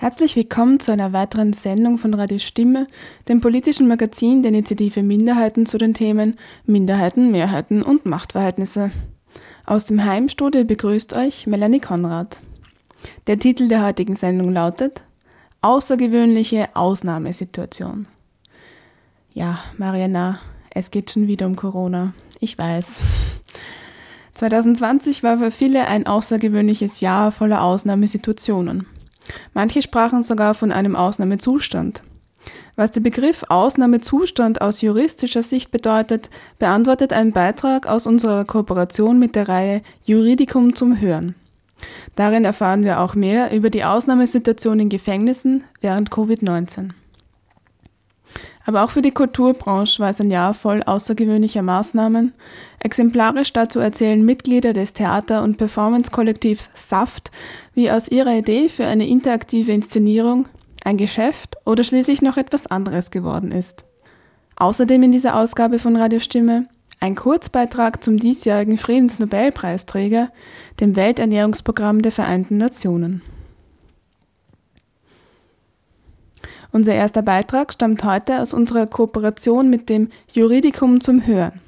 Herzlich willkommen zu einer weiteren Sendung von Radio Stimme, dem politischen Magazin der Initiative Minderheiten zu den Themen Minderheiten, Mehrheiten und Machtverhältnisse. Aus dem Heimstudio begrüßt euch Melanie Konrad. Der Titel der heutigen Sendung lautet Außergewöhnliche Ausnahmesituation. Ja, Mariana, es geht schon wieder um Corona. Ich weiß. 2020 war für viele ein außergewöhnliches Jahr voller Ausnahmesituationen. Manche sprachen sogar von einem Ausnahmezustand. Was der Begriff Ausnahmezustand aus juristischer Sicht bedeutet, beantwortet ein Beitrag aus unserer Kooperation mit der Reihe Juridikum zum Hören. Darin erfahren wir auch mehr über die Ausnahmesituation in Gefängnissen während Covid-19. Aber auch für die Kulturbranche war es ein Jahr voll außergewöhnlicher Maßnahmen. Exemplarisch dazu erzählen Mitglieder des Theater- und Performance-Kollektivs Saft, wie aus ihrer Idee für eine interaktive Inszenierung ein Geschäft oder schließlich noch etwas anderes geworden ist. Außerdem in dieser Ausgabe von Radiostimme ein Kurzbeitrag zum diesjährigen Friedensnobelpreisträger, dem Welternährungsprogramm der Vereinten Nationen. Unser erster Beitrag stammt heute aus unserer Kooperation mit dem Juridikum zum Hören.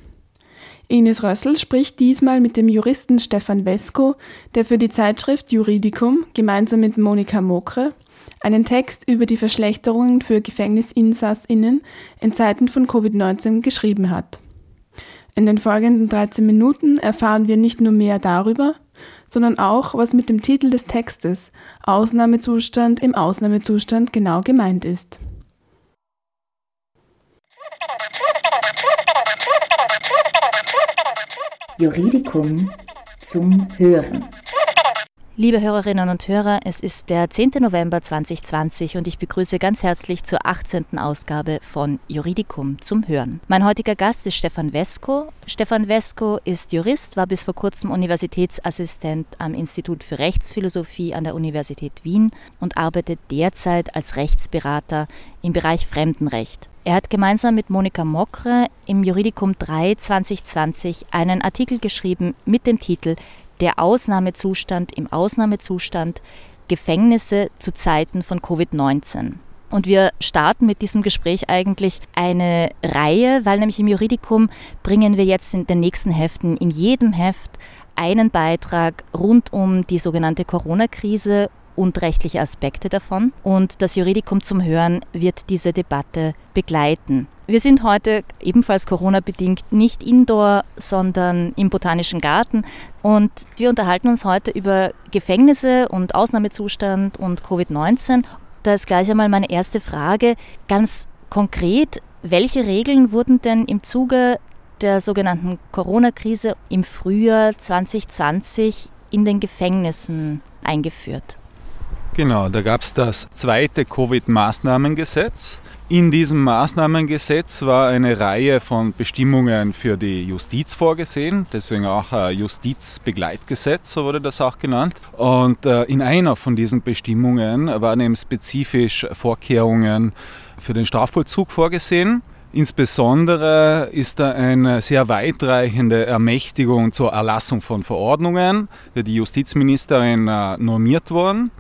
Ines Rössel spricht diesmal mit dem Juristen Stefan Wesko, der für die Zeitschrift Juridikum gemeinsam mit Monika Mokre einen Text über die Verschlechterungen für Gefängnisinsassinnen in Zeiten von Covid-19 geschrieben hat. In den folgenden 13 Minuten erfahren wir nicht nur mehr darüber, sondern auch, was mit dem Titel des Textes Ausnahmezustand im Ausnahmezustand genau gemeint ist. Juridikum zum Hören. Liebe Hörerinnen und Hörer, es ist der 10. November 2020 und ich begrüße ganz herzlich zur 18. Ausgabe von Juridikum zum Hören. Mein heutiger Gast ist Stefan Wesko. Stefan Wesko ist Jurist, war bis vor kurzem Universitätsassistent am Institut für Rechtsphilosophie an der Universität Wien und arbeitet derzeit als Rechtsberater im Bereich Fremdenrecht. Er hat gemeinsam mit Monika Mokre im Juridikum 3 2020 einen Artikel geschrieben mit dem Titel der Ausnahmezustand im Ausnahmezustand Gefängnisse zu Zeiten von Covid-19. Und wir starten mit diesem Gespräch eigentlich eine Reihe, weil nämlich im Juridikum bringen wir jetzt in den nächsten Heften in jedem Heft einen Beitrag rund um die sogenannte Corona-Krise und rechtliche Aspekte davon. Und das Juridikum zum Hören wird diese Debatte begleiten. Wir sind heute ebenfalls Corona-bedingt nicht indoor, sondern im Botanischen Garten. Und wir unterhalten uns heute über Gefängnisse und Ausnahmezustand und Covid-19. Da ist gleich einmal meine erste Frage. Ganz konkret, welche Regeln wurden denn im Zuge der sogenannten Corona-Krise im Frühjahr 2020 in den Gefängnissen eingeführt? Genau, da gab es das zweite Covid-Maßnahmengesetz. In diesem Maßnahmengesetz war eine Reihe von Bestimmungen für die Justiz vorgesehen, deswegen auch ein Justizbegleitgesetz, so wurde das auch genannt. Und äh, in einer von diesen Bestimmungen waren eben spezifisch Vorkehrungen für den Strafvollzug vorgesehen. Insbesondere ist da eine sehr weitreichende Ermächtigung zur Erlassung von Verordnungen für die Justizministerin äh, normiert worden.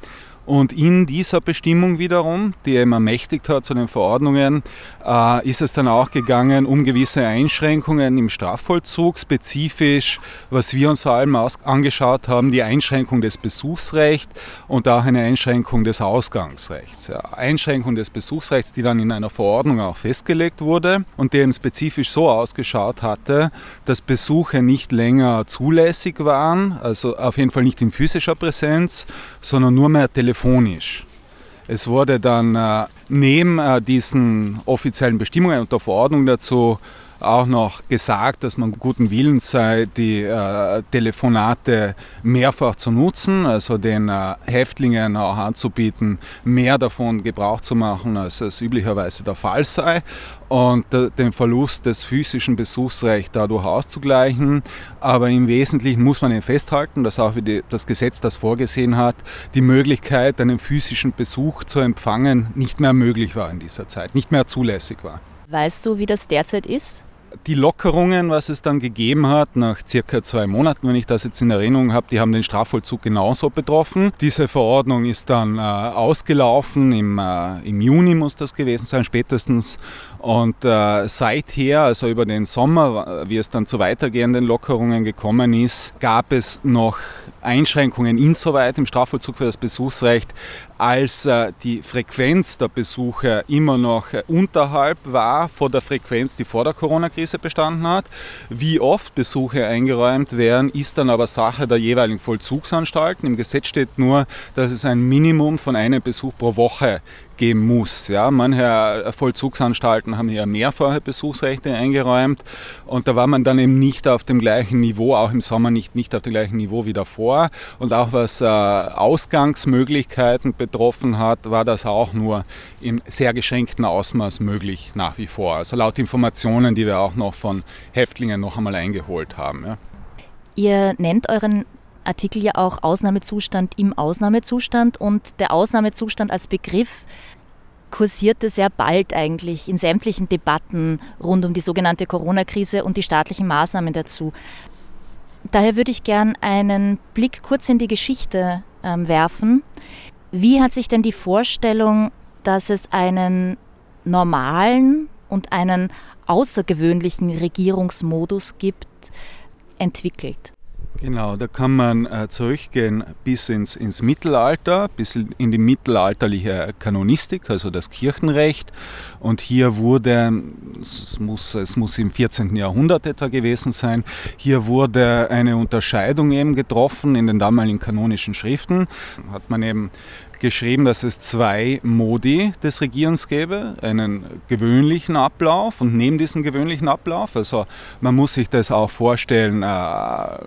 Und in dieser Bestimmung wiederum, die eben ermächtigt hat zu den Verordnungen, äh, ist es dann auch gegangen um gewisse Einschränkungen im Strafvollzug, spezifisch, was wir uns vor allem angeschaut haben, die Einschränkung des Besuchsrechts und auch eine Einschränkung des Ausgangsrechts. Ja, Einschränkung des Besuchsrechts, die dann in einer Verordnung auch festgelegt wurde und die eben spezifisch so ausgeschaut hatte, dass Besuche nicht länger zulässig waren, also auf jeden Fall nicht in physischer Präsenz, sondern nur mehr telefonisch telefonisch. Es wurde dann äh, neben äh, diesen offiziellen Bestimmungen und der Verordnung dazu auch noch gesagt, dass man guten Willens sei, die äh, Telefonate mehrfach zu nutzen, also den äh, Häftlingen auch anzubieten, mehr davon Gebrauch zu machen, als es üblicherweise der Fall sei und den Verlust des physischen Besuchsrechts dadurch auszugleichen. Aber im Wesentlichen muss man eben festhalten, dass auch wie das Gesetz das vorgesehen hat, die Möglichkeit, einen physischen Besuch zu empfangen, nicht mehr möglich war in dieser Zeit, nicht mehr zulässig war. Weißt du, wie das derzeit ist? Die Lockerungen, was es dann gegeben hat, nach circa zwei Monaten, wenn ich das jetzt in Erinnerung habe, die haben den Strafvollzug genauso betroffen. Diese Verordnung ist dann äh, ausgelaufen, im, äh, im Juni muss das gewesen sein, spätestens. Und äh, seither, also über den Sommer, wie es dann zu weitergehenden Lockerungen gekommen ist, gab es noch Einschränkungen insoweit im Strafvollzug für das Besuchsrecht, als äh, die Frequenz der Besuche immer noch äh, unterhalb war vor der Frequenz, die vor der Corona-Krise bestanden hat. Wie oft Besuche eingeräumt werden, ist dann aber Sache der jeweiligen Vollzugsanstalten. Im Gesetz steht nur, dass es ein Minimum von einem Besuch pro Woche geben muss. Ja, manche Vollzugsanstalten haben hier mehrfache Besuchsrechte eingeräumt und da war man dann eben nicht auf dem gleichen Niveau, auch im Sommer nicht, nicht auf dem gleichen Niveau wie davor. Und auch was äh, Ausgangsmöglichkeiten betroffen hat, war das auch nur im sehr geschränkten Ausmaß möglich nach wie vor. Also laut Informationen, die wir auch noch von Häftlingen noch einmal eingeholt haben. Ja. Ihr nennt euren Artikel ja auch Ausnahmezustand im Ausnahmezustand und der Ausnahmezustand als Begriff kursierte sehr bald eigentlich in sämtlichen Debatten rund um die sogenannte Corona-Krise und die staatlichen Maßnahmen dazu. Daher würde ich gern einen Blick kurz in die Geschichte ähm, werfen. Wie hat sich denn die Vorstellung, dass es einen normalen und einen außergewöhnlichen Regierungsmodus gibt, entwickelt? Genau, da kann man äh, zurückgehen bis ins, ins Mittelalter, bis in die mittelalterliche Kanonistik, also das Kirchenrecht. Und hier wurde, es muss, es muss im 14. Jahrhundert etwa gewesen sein, hier wurde eine Unterscheidung eben getroffen in den damaligen kanonischen Schriften. Hat man eben geschrieben, dass es zwei Modi des Regierens gäbe, einen gewöhnlichen Ablauf und neben diesem gewöhnlichen Ablauf, also man muss sich das auch vorstellen, äh,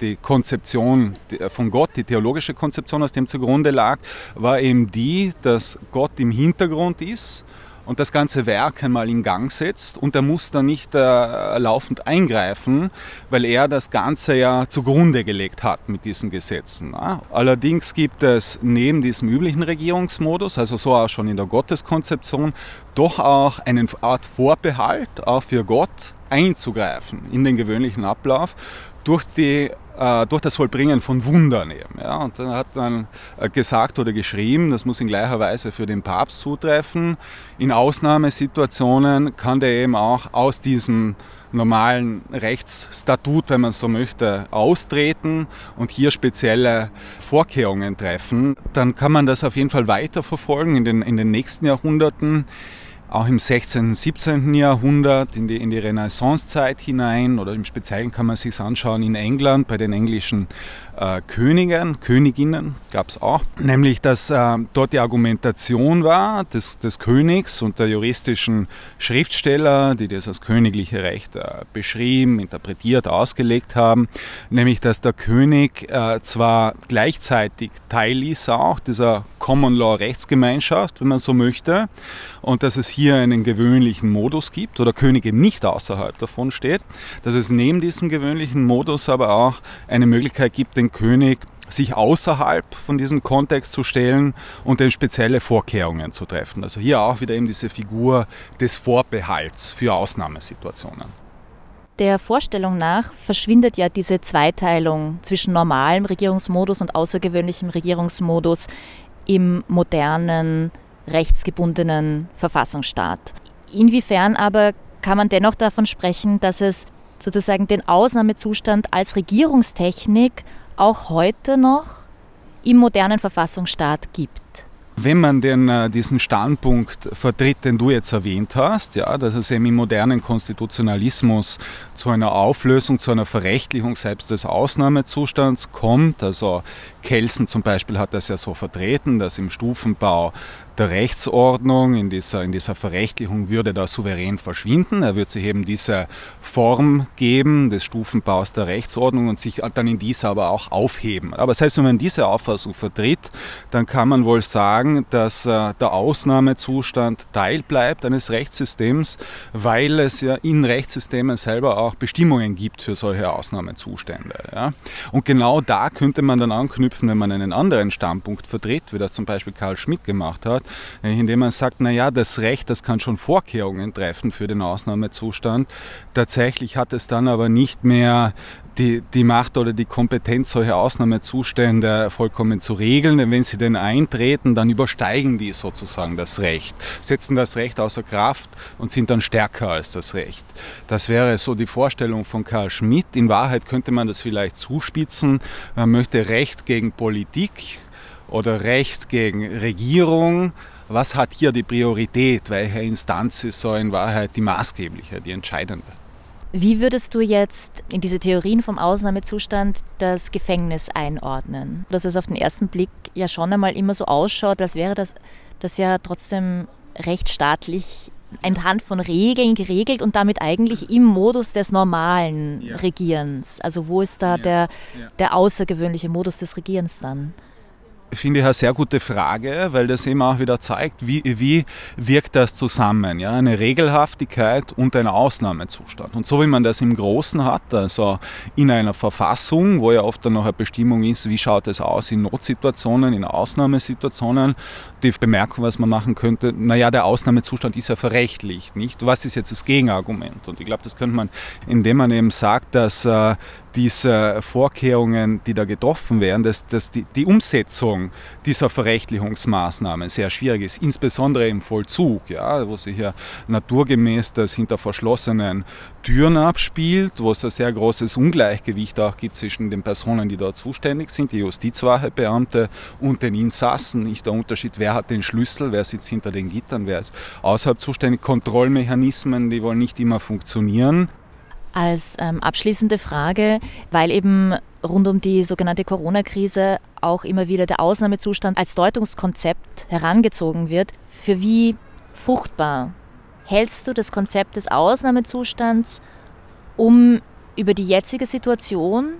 die Konzeption von Gott, die theologische Konzeption, aus dem zugrunde lag, war eben die, dass Gott im Hintergrund ist und das ganze Werk einmal in Gang setzt und er muss dann nicht äh, laufend eingreifen, weil er das Ganze ja zugrunde gelegt hat mit diesen Gesetzen. Ja. Allerdings gibt es neben diesem üblichen Regierungsmodus, also so auch schon in der Gotteskonzeption, doch auch eine Art Vorbehalt auch für Gott einzugreifen in den gewöhnlichen Ablauf durch die äh, durch das Vollbringen von Wundern eben. Ja. Und dann hat man äh, gesagt oder geschrieben, das muss in gleicher Weise für den Papst zutreffen. In Ausnahmesituationen kann der eben auch aus diesem normalen Rechtsstatut, wenn man so möchte, austreten und hier spezielle Vorkehrungen treffen, dann kann man das auf jeden Fall weiterverfolgen in den, in den nächsten Jahrhunderten auch im 16., 17. Jahrhundert in die, in die Renaissancezeit hinein oder im Speziellen kann man sich anschauen in England bei den englischen äh, Königen, Königinnen gab es auch, nämlich dass äh, dort die Argumentation war des, des Königs und der juristischen Schriftsteller, die das als königliche Recht äh, beschrieben, interpretiert, ausgelegt haben, nämlich dass der König äh, zwar gleichzeitig Teil ist auch dieser Common Law Rechtsgemeinschaft, wenn man so möchte, und dass es hier einen gewöhnlichen Modus gibt oder König eben nicht außerhalb davon steht, dass es neben diesem gewöhnlichen Modus aber auch eine Möglichkeit gibt, den König sich außerhalb von diesem Kontext zu stellen und dann spezielle Vorkehrungen zu treffen. Also hier auch wieder eben diese Figur des Vorbehalts für Ausnahmesituationen. Der Vorstellung nach verschwindet ja diese Zweiteilung zwischen normalem Regierungsmodus und außergewöhnlichem Regierungsmodus im modernen, rechtsgebundenen Verfassungsstaat. Inwiefern aber kann man dennoch davon sprechen, dass es sozusagen den Ausnahmezustand als Regierungstechnik auch heute noch im modernen Verfassungsstaat gibt. Wenn man denn äh, diesen Standpunkt vertritt, den du jetzt erwähnt hast, ja, dass es eben im modernen Konstitutionalismus zu einer Auflösung, zu einer Verrechtlichung selbst des Ausnahmezustands kommt, also Kelsen zum Beispiel hat das ja so vertreten, dass im Stufenbau der Rechtsordnung, in dieser, in dieser Verrechtlichung würde da souverän verschwinden. Er wird sich eben diese Form geben des Stufenbaus der Rechtsordnung und sich dann in dieser aber auch aufheben. Aber selbst wenn man diese Auffassung vertritt, dann kann man wohl sagen, dass äh, der Ausnahmezustand Teil bleibt eines Rechtssystems, weil es ja in Rechtssystemen selber auch Bestimmungen gibt für solche Ausnahmezustände. Ja. Und genau da könnte man dann anknüpfen, wenn man einen anderen Standpunkt vertritt, wie das zum Beispiel Karl Schmidt gemacht hat, indem man sagt, naja, das Recht, das kann schon Vorkehrungen treffen für den Ausnahmezustand. Tatsächlich hat es dann aber nicht mehr die, die Macht oder die Kompetenz, solche Ausnahmezustände vollkommen zu regeln. Denn wenn sie denn eintreten, dann übersteigen die sozusagen das Recht, setzen das Recht außer Kraft und sind dann stärker als das Recht. Das wäre so die Vorstellung von Karl Schmidt. In Wahrheit könnte man das vielleicht zuspitzen. Man möchte Recht gegen Politik oder Recht gegen Regierung was hat hier die Priorität? Welche Instanz ist so in Wahrheit die maßgebliche, die entscheidende? Wie würdest du jetzt in diese Theorien vom Ausnahmezustand das Gefängnis einordnen? Dass es auf den ersten Blick ja schon einmal immer so ausschaut, als wäre das, das ja trotzdem rechtsstaatlich anhand von Regeln geregelt und damit eigentlich im Modus des normalen ja. Regierens. Also wo ist da ja. Der, der außergewöhnliche Modus des Regierens dann? Finde ich eine sehr gute Frage, weil das eben auch wieder zeigt, wie, wie wirkt das zusammen. Ja? Eine Regelhaftigkeit und ein Ausnahmezustand. Und so wie man das im Großen hat, also in einer Verfassung, wo ja oft dann noch eine Bestimmung ist, wie schaut es aus in Notsituationen, in Ausnahmesituationen, die Bemerkung, was man machen könnte, naja, der Ausnahmezustand ist ja verrechtlicht, nicht? Was ist jetzt das Gegenargument? Und ich glaube, das könnte man, indem man eben sagt, dass äh, diese Vorkehrungen, die da getroffen werden, dass, dass die, die, Umsetzung dieser Verrechtlichungsmaßnahmen sehr schwierig ist, insbesondere im Vollzug, ja, wo sich ja naturgemäß das hinter verschlossenen Türen abspielt, wo es ein sehr großes Ungleichgewicht auch gibt zwischen den Personen, die dort zuständig sind, die Justizwachebeamte und den Insassen. Nicht der Unterschied, wer hat den Schlüssel, wer sitzt hinter den Gittern, wer ist außerhalb zuständig. Kontrollmechanismen, die wollen nicht immer funktionieren. Als ähm, abschließende Frage, weil eben rund um die sogenannte Corona-Krise auch immer wieder der Ausnahmezustand als Deutungskonzept herangezogen wird, für wie fruchtbar hältst du das Konzept des Ausnahmezustands, um über die jetzige Situation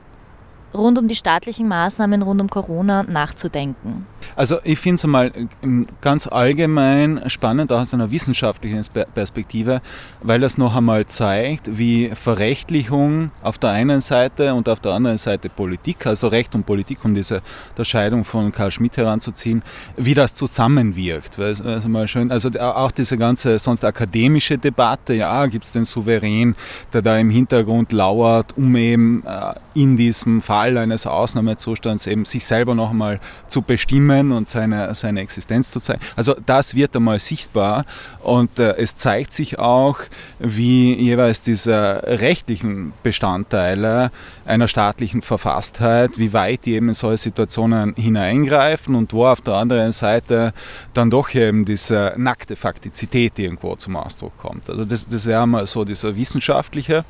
rund um die staatlichen Maßnahmen rund um Corona nachzudenken? Also ich finde es einmal ähm, ganz allgemein spannend, auch aus einer wissenschaftlichen Perspektive, weil das noch einmal zeigt, wie Verrechtlichung auf der einen Seite und auf der anderen Seite Politik, also Recht und Politik, um diese Unterscheidung von Karl Schmidt heranzuziehen, wie das zusammenwirkt. Also mal schön, also auch diese ganze sonst akademische Debatte, ja, gibt es den Souverän, der da im Hintergrund lauert, um eben äh, in diesem Fall eines Ausnahmezustands eben sich selber noch einmal zu bestimmen und seine, seine Existenz zu zeigen. Also das wird einmal sichtbar und äh, es zeigt sich auch, wie jeweils diese rechtlichen Bestandteile einer staatlichen Verfasstheit, wie weit die eben in solche Situationen hineingreifen und wo auf der anderen Seite dann doch eben diese nackte Faktizität irgendwo zum Ausdruck kommt. Also das, das wäre mal so dieser wissenschaftliche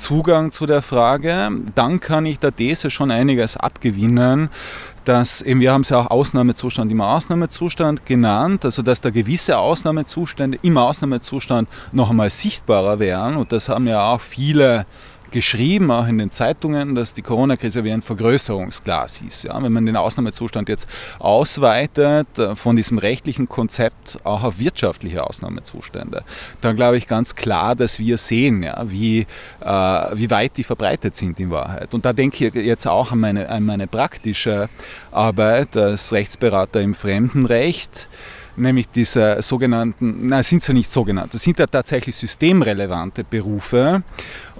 Zugang zu der Frage. Dann kann ich der These schon einiges abgewinnen, dass eben, wir haben es ja auch Ausnahmezustand im Ausnahmezustand genannt, also dass da gewisse Ausnahmezustände im Ausnahmezustand noch einmal sichtbarer wären und das haben ja auch viele geschrieben, auch in den Zeitungen, dass die Corona-Krise wie ein Vergrößerungsglas ist. Ja, wenn man den Ausnahmezustand jetzt ausweitet äh, von diesem rechtlichen Konzept auch auf wirtschaftliche Ausnahmezustände, dann glaube ich ganz klar, dass wir sehen, ja, wie, äh, wie weit die verbreitet sind in Wahrheit. Und da denke ich jetzt auch an meine, an meine praktische Arbeit als Rechtsberater im Fremdenrecht nämlich diese sogenannten, nein, sind sie nicht sogenannte, sind ja tatsächlich systemrelevante Berufe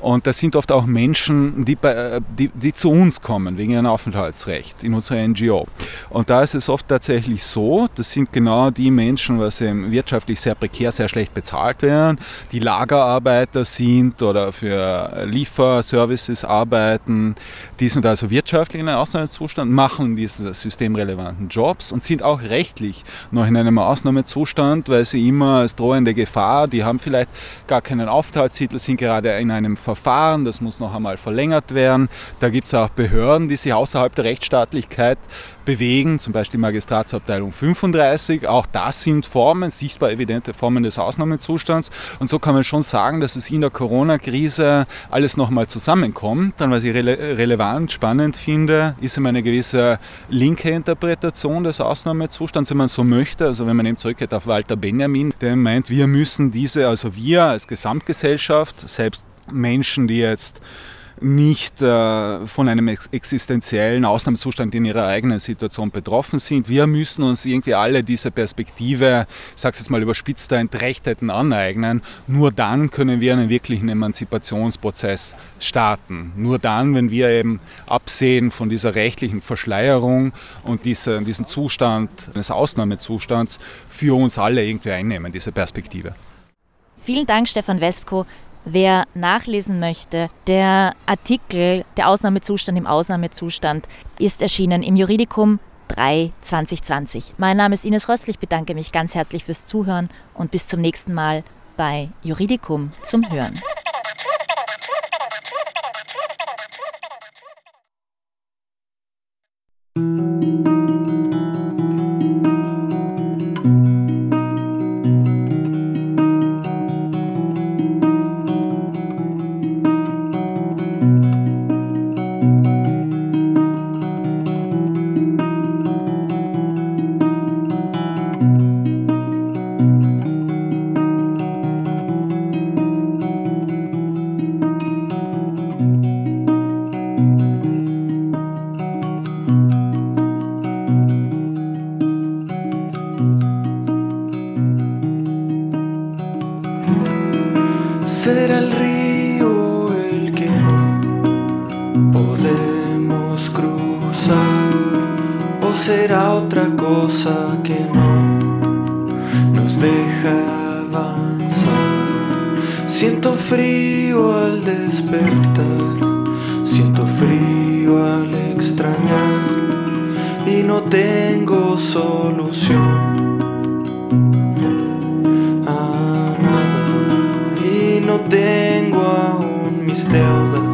und das sind oft auch Menschen, die, bei, die, die, zu uns kommen wegen ihrem Aufenthaltsrecht in unserer NGO. Und da ist es oft tatsächlich so, das sind genau die Menschen, was eben wirtschaftlich sehr prekär, sehr schlecht bezahlt werden, die Lagerarbeiter sind oder für Lieferservices arbeiten. Die sind also wirtschaftlich in einem Ausnahmezustand, machen diese systemrelevanten Jobs und sind auch rechtlich noch in einem Ausnahmezustand, weil sie immer als drohende Gefahr, die haben vielleicht gar keinen Aufenthaltstitel, sind gerade in einem Verfahren, das muss noch einmal verlängert werden. Da gibt es auch Behörden, die sich außerhalb der Rechtsstaatlichkeit bewegen, zum Beispiel die Magistratsabteilung 35. Auch das sind Formen, sichtbar evidente Formen des Ausnahmezustands. Und so kann man schon sagen, dass es in der Corona-Krise alles nochmal zusammenkommt. Dann, was ich rele relevant, spannend finde, ist immer eine gewisse linke Interpretation des Ausnahmezustands, wenn man so möchte. Also wenn man eben zurückgeht auf Walter Benjamin, der meint, wir müssen diese, also wir als Gesamtgesellschaft, selbst Menschen, die jetzt nicht äh, von einem existenziellen Ausnahmezustand in ihrer eigenen Situation betroffen sind. Wir müssen uns irgendwie alle diese Perspektive, ich sage es jetzt mal überspitzt, der Entrechteten aneignen. Nur dann können wir einen wirklichen Emanzipationsprozess starten. Nur dann, wenn wir eben absehen von dieser rechtlichen Verschleierung und dieser, diesen Zustand eines Ausnahmezustands für uns alle irgendwie einnehmen, diese Perspektive. Vielen Dank, Stefan Wesko. Wer nachlesen möchte, der Artikel Der Ausnahmezustand im Ausnahmezustand ist erschienen im Juridikum 3 2020. Mein Name ist Ines Rössl, ich bedanke mich ganz herzlich fürs Zuhören und bis zum nächsten Mal bei Juridikum zum Hören. céus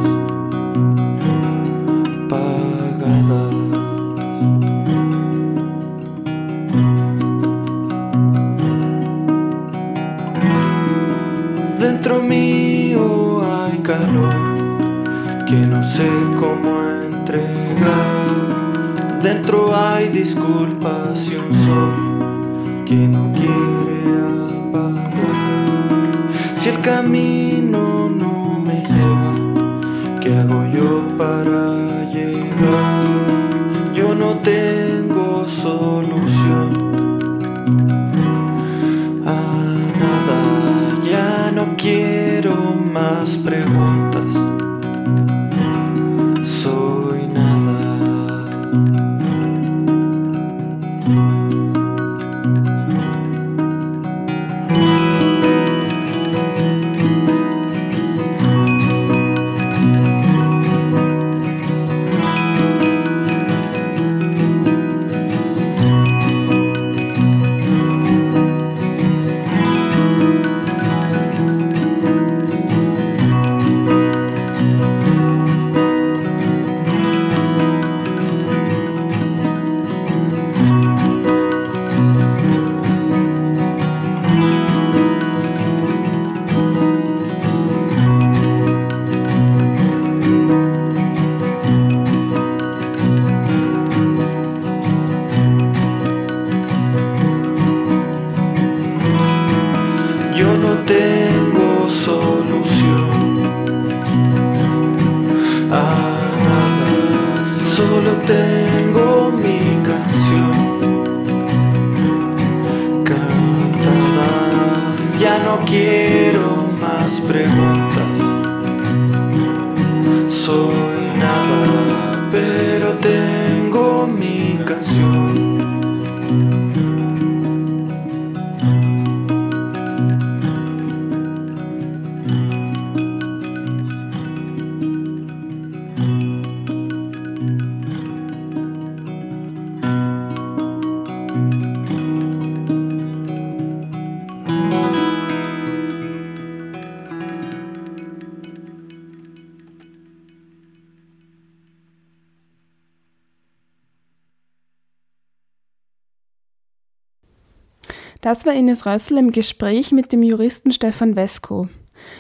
Das war Ines Rössel im Gespräch mit dem Juristen Stefan Wesko.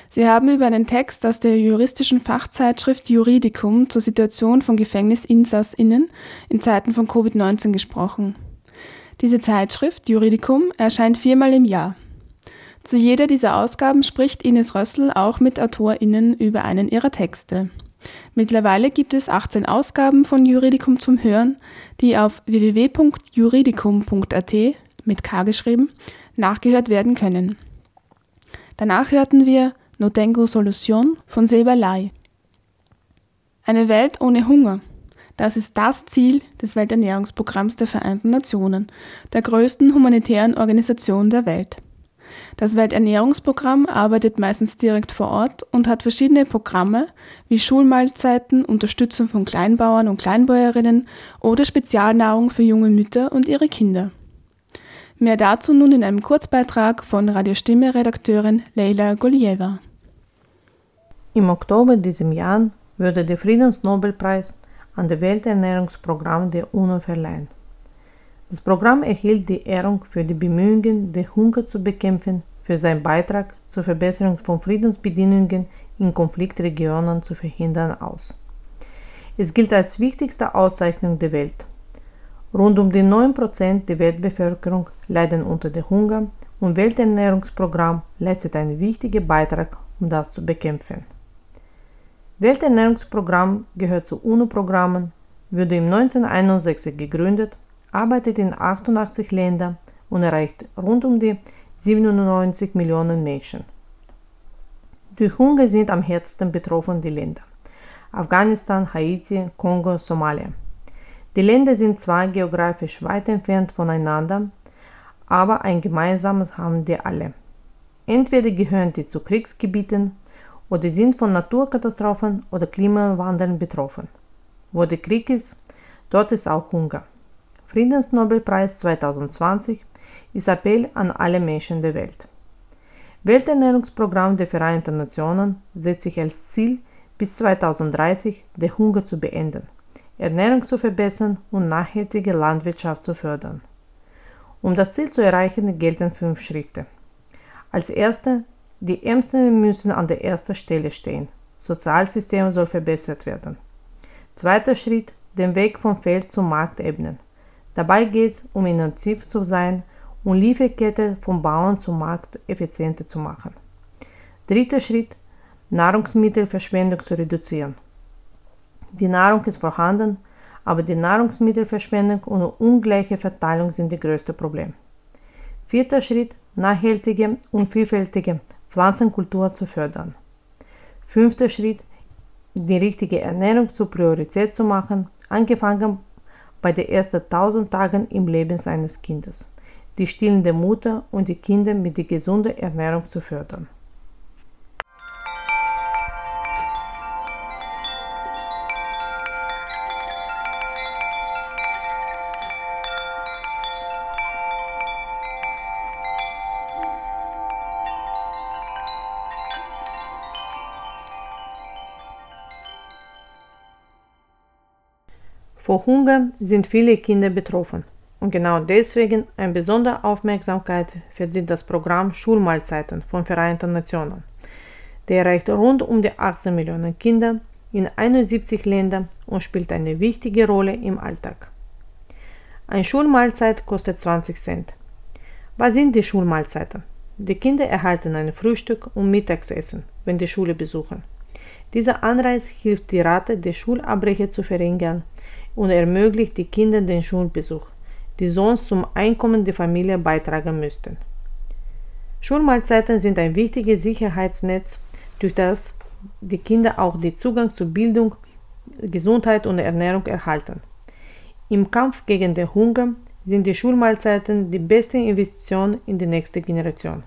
Sie haben über einen Text aus der juristischen Fachzeitschrift Juridicum zur Situation von GefängnisinsassInnen in Zeiten von Covid-19 gesprochen. Diese Zeitschrift, Juridicum, erscheint viermal im Jahr. Zu jeder dieser Ausgaben spricht Ines Rössel auch mit AutorInnen über einen ihrer Texte. Mittlerweile gibt es 18 Ausgaben von Juridikum zum Hören, die auf www.juridikum.at mit K geschrieben nachgehört werden können. Danach hörten wir No Tengo Solution von Seba Lai. Eine Welt ohne Hunger. Das ist das Ziel des Welternährungsprogramms der Vereinten Nationen, der größten humanitären Organisation der Welt. Das Welternährungsprogramm arbeitet meistens direkt vor Ort und hat verschiedene Programme wie Schulmahlzeiten, Unterstützung von Kleinbauern und Kleinbäuerinnen oder Spezialnahrung für junge Mütter und ihre Kinder. Mehr dazu nun in einem Kurzbeitrag von Radio Stimme Redakteurin Leila Golieva. Im Oktober diesem Jahr wurde der Friedensnobelpreis an das Welternährungsprogramm der UNO verleihen. Das Programm erhielt die Ehrung für die Bemühungen, den Hunger zu bekämpfen, für seinen Beitrag zur Verbesserung von Friedensbedingungen in Konfliktregionen zu verhindern aus. Es gilt als wichtigste Auszeichnung der Welt. Rund um die 9% der Weltbevölkerung leiden unter dem Hunger und Welternährungsprogramm leistet einen wichtigen Beitrag, um das zu bekämpfen. Welternährungsprogramm gehört zu UNO-Programmen, wurde im 1961 gegründet arbeitet in 88 Ländern und erreicht rund um die 97 Millionen Menschen. Durch Hunger sind am härtesten betroffen die Länder Afghanistan, Haiti, Kongo, Somalia. Die Länder sind zwar geografisch weit entfernt voneinander, aber ein gemeinsames haben die alle. Entweder gehören die zu Kriegsgebieten oder sind von Naturkatastrophen oder Klimawandel betroffen. Wo der Krieg ist, dort ist auch Hunger. Friedensnobelpreis 2020 ist Appell an alle Menschen der Welt. Welternährungsprogramm der Vereinten Nationen setzt sich als Ziel, bis 2030 den Hunger zu beenden, Ernährung zu verbessern und nachhaltige Landwirtschaft zu fördern. Um das Ziel zu erreichen, gelten fünf Schritte. Als erster, die Ärmsten müssen an der ersten Stelle stehen. Sozialsystem soll verbessert werden. Zweiter Schritt, den Weg vom Feld zum Markt ebnen. Dabei geht es um innovativ zu sein und Lieferkette vom Bauern zum Markt effizienter zu machen. Dritter Schritt, Nahrungsmittelverschwendung zu reduzieren. Die Nahrung ist vorhanden, aber die Nahrungsmittelverschwendung und ungleiche Verteilung sind das größte Problem. Vierter Schritt, nachhaltige und vielfältige Pflanzenkultur zu fördern. Fünfter Schritt, die richtige Ernährung zur Priorität zu machen, angefangen bei den ersten 1000 Tagen im Leben seines Kindes, die stillende Mutter und die Kinder mit der gesunden Ernährung zu fördern. Vor Hunger sind viele Kinder betroffen. Und genau deswegen eine besondere Aufmerksamkeit verdient das Programm Schulmahlzeiten von Vereinten Nationen. Der erreicht rund um die 18 Millionen Kinder in 71 Ländern und spielt eine wichtige Rolle im Alltag. Eine Schulmahlzeit kostet 20 Cent. Was sind die Schulmahlzeiten? Die Kinder erhalten ein Frühstück und Mittagsessen, wenn die Schule besuchen. Dieser Anreiz hilft die Rate der Schulabbrecher zu verringern und ermöglicht den Kindern den Schulbesuch, die sonst zum Einkommen der Familie beitragen müssten. Schulmahlzeiten sind ein wichtiges Sicherheitsnetz, durch das die Kinder auch den Zugang zu Bildung, Gesundheit und Ernährung erhalten. Im Kampf gegen den Hunger sind die Schulmahlzeiten die beste Investition in die nächste Generation.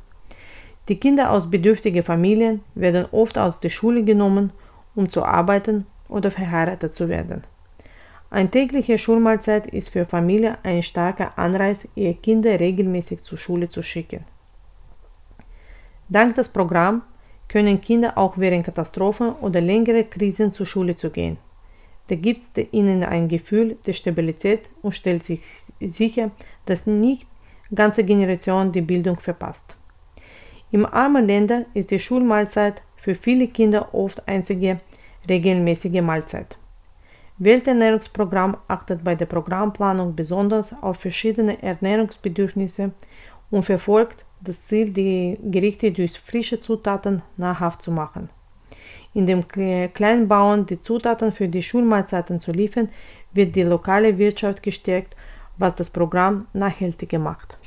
Die Kinder aus bedürftigen Familien werden oft aus der Schule genommen, um zu arbeiten oder verheiratet zu werden. Eine tägliche Schulmahlzeit ist für Familien ein starker Anreiz, ihre Kinder regelmäßig zur Schule zu schicken. Dank des Programms können Kinder auch während Katastrophen oder längerer Krisen zur Schule zu gehen. Da gibt es ihnen ein Gefühl der Stabilität und stellt sich sicher, dass nicht ganze Generation die Bildung verpasst. Im armen Ländern ist die Schulmahlzeit für viele Kinder oft einzige regelmäßige Mahlzeit. Welternährungsprogramm achtet bei der Programmplanung besonders auf verschiedene Ernährungsbedürfnisse und verfolgt das Ziel, die Gerichte durch frische Zutaten nahrhaft zu machen. in dem Kleinbauern die Zutaten für die Schulmahlzeiten zu liefern, wird die lokale Wirtschaft gestärkt, was das Programm nachhaltiger macht.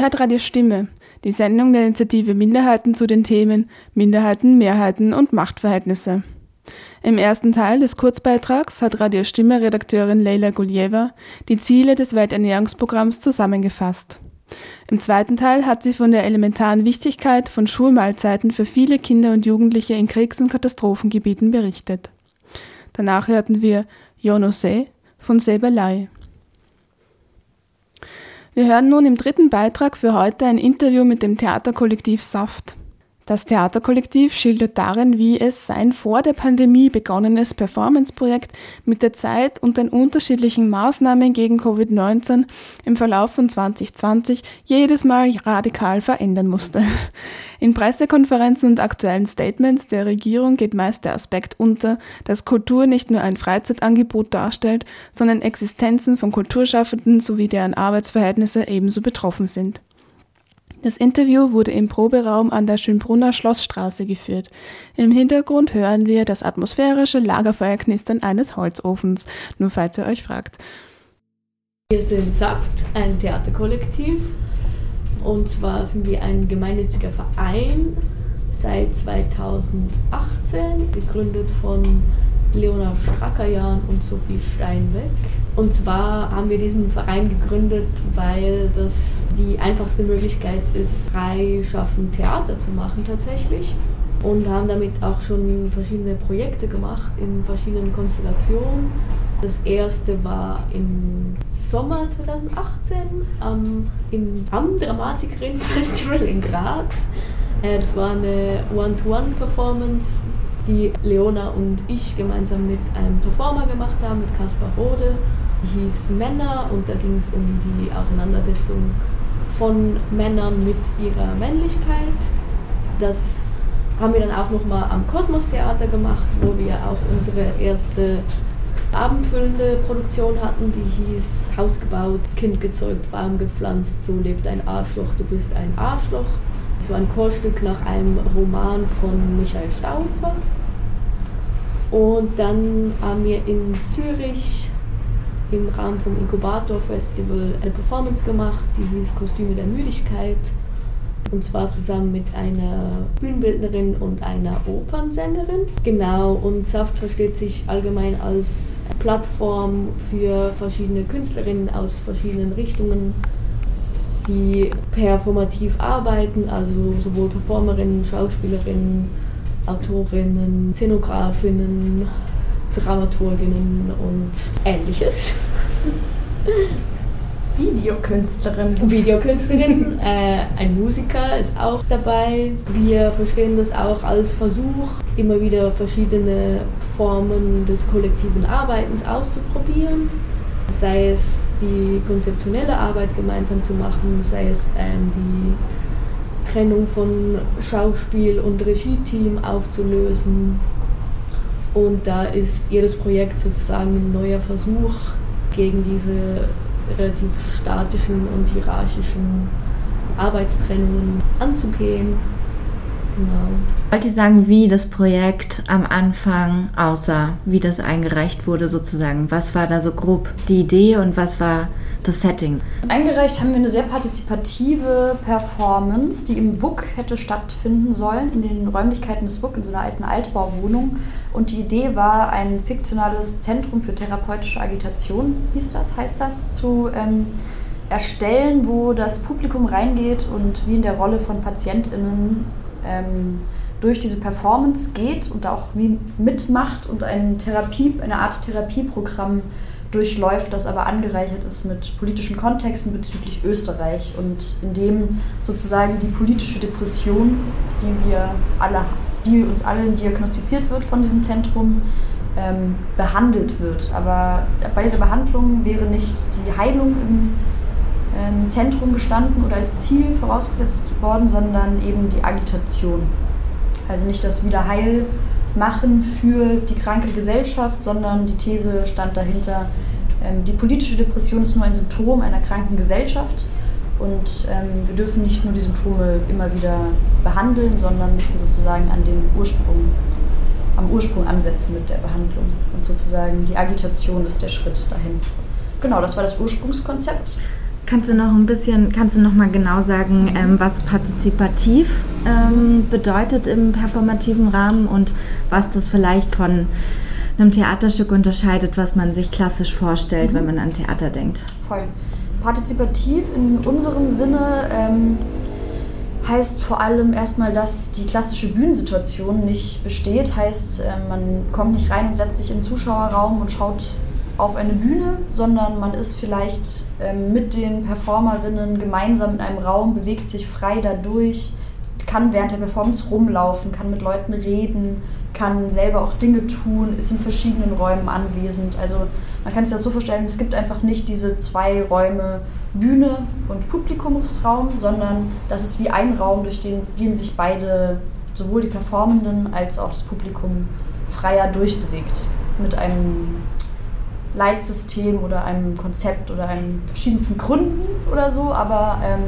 Hört Radio Stimme, die Sendung der Initiative Minderheiten zu den Themen Minderheiten, Mehrheiten und Machtverhältnisse. Im ersten Teil des Kurzbeitrags hat Radio Stimme Redakteurin Leila Guljeva die Ziele des Welternährungsprogramms zusammengefasst. Im zweiten Teil hat sie von der elementaren Wichtigkeit von Schulmahlzeiten für viele Kinder und Jugendliche in Kriegs- und Katastrophengebieten berichtet. Danach hörten wir Yonose von Sebelai. Wir hören nun im dritten Beitrag für heute ein Interview mit dem Theaterkollektiv Saft. Das Theaterkollektiv schildert darin, wie es sein vor der Pandemie begonnenes Performanceprojekt mit der Zeit und den unterschiedlichen Maßnahmen gegen Covid-19 im Verlauf von 2020 jedes Mal radikal verändern musste. In Pressekonferenzen und aktuellen Statements der Regierung geht meist der Aspekt unter, dass Kultur nicht nur ein Freizeitangebot darstellt, sondern Existenzen von Kulturschaffenden sowie deren Arbeitsverhältnisse ebenso betroffen sind. Das Interview wurde im Proberaum an der Schönbrunner Schlossstraße geführt. Im Hintergrund hören wir das atmosphärische Lagerfeuerknistern eines Holzofens, nur falls ihr euch fragt. Wir sind Saft, ein Theaterkollektiv. Und zwar sind wir ein gemeinnütziger Verein seit 2018, gegründet von Leona Strackerjan und Sophie Steinbeck. Und zwar haben wir diesen Verein gegründet, weil das die einfachste Möglichkeit ist, freischaffend Theater zu machen tatsächlich. Und haben damit auch schon verschiedene Projekte gemacht in verschiedenen Konstellationen. Das erste war im Sommer 2018 ähm, im Am Dramatikerin Festival in Graz. Äh, das war eine One-to-One-Performance, die Leona und ich gemeinsam mit einem Performer gemacht haben, mit Kaspar Rode. Hieß Männer und da ging es um die Auseinandersetzung von Männern mit ihrer Männlichkeit. Das haben wir dann auch nochmal am Kosmos Theater gemacht, wo wir auch unsere erste abendfüllende Produktion hatten, die hieß Haus gebaut, Kind gezeugt, Baum gepflanzt, so lebt ein Arschloch, du bist ein Arschloch. Es war ein Chorstück nach einem Roman von Michael Stauffer. Und dann haben wir in Zürich im Rahmen vom Inkubator Festival eine Performance gemacht, die hieß Kostüme der Müdigkeit. Und zwar zusammen mit einer Bühnenbildnerin und einer Opernsängerin. Genau, und Saft versteht sich allgemein als Plattform für verschiedene Künstlerinnen aus verschiedenen Richtungen, die performativ arbeiten, also sowohl Performerinnen, Schauspielerinnen, Autorinnen, Szenografinnen, Dramaturginnen und ähnliches. Videokünstlerin. Videokünstlerin, äh, ein Musiker ist auch dabei. Wir verstehen das auch als Versuch, immer wieder verschiedene Formen des kollektiven Arbeitens auszuprobieren. Sei es die konzeptionelle Arbeit gemeinsam zu machen, sei es ähm, die Trennung von Schauspiel und Regie-Team aufzulösen. Und da ist jedes Projekt sozusagen ein neuer Versuch gegen diese relativ statischen und hierarchischen Arbeitstrennungen anzugehen. Genau. Wollt ihr sagen, wie das Projekt am Anfang aussah, wie das eingereicht wurde sozusagen? Was war da so grob die Idee und was war das Setting? Eingereicht haben wir eine sehr partizipative Performance, die im WUK hätte stattfinden sollen, in den Räumlichkeiten des WUK, in so einer alten Altbauwohnung. Und die Idee war, ein fiktionales Zentrum für therapeutische Agitation, hieß das, heißt das, zu ähm, erstellen, wo das Publikum reingeht und wie in der Rolle von PatientInnen ähm, durch diese Performance geht und auch wie mitmacht und eine Therapie, eine Art Therapieprogramm durchläuft, das aber angereichert ist mit politischen Kontexten bezüglich Österreich und in dem sozusagen die politische Depression, die wir alle, die uns allen diagnostiziert wird von diesem Zentrum, ähm, behandelt wird. Aber bei dieser Behandlung wäre nicht die Heilung im ähm, Zentrum gestanden oder als Ziel vorausgesetzt worden, sondern eben die Agitation. Also nicht das Wiederheilmachen für die kranke Gesellschaft, sondern die These stand dahinter, ähm, die politische Depression ist nur ein Symptom einer kranken Gesellschaft und ähm, wir dürfen nicht nur die Symptome immer wieder behandeln, sondern müssen sozusagen an den Ursprung, am Ursprung ansetzen mit der Behandlung. Und sozusagen die Agitation ist der Schritt dahin. Genau, das war das Ursprungskonzept. Kannst du noch ein bisschen, kannst du noch mal genau sagen, ähm, was partizipativ ähm, bedeutet im performativen Rahmen und was das vielleicht von einem Theaterstück unterscheidet, was man sich klassisch vorstellt, mhm. wenn man an Theater denkt? Voll. Partizipativ in unserem Sinne ähm, heißt vor allem erstmal, dass die klassische Bühnensituation nicht besteht. Heißt, äh, man kommt nicht rein und setzt sich in den Zuschauerraum und schaut auf eine Bühne, sondern man ist vielleicht ähm, mit den Performerinnen gemeinsam in einem Raum, bewegt sich frei dadurch, kann während der Performance rumlaufen, kann mit Leuten reden, kann selber auch Dinge tun, ist in verschiedenen Räumen anwesend. Also man kann sich das so vorstellen, es gibt einfach nicht diese zwei Räume Bühne und Publikumsraum, sondern das ist wie ein Raum, durch den, den sich beide, sowohl die Performenden als auch das Publikum, freier durchbewegt. Mit einem Leitsystem oder einem Konzept oder einem verschiedensten Gründen oder so, aber ähm,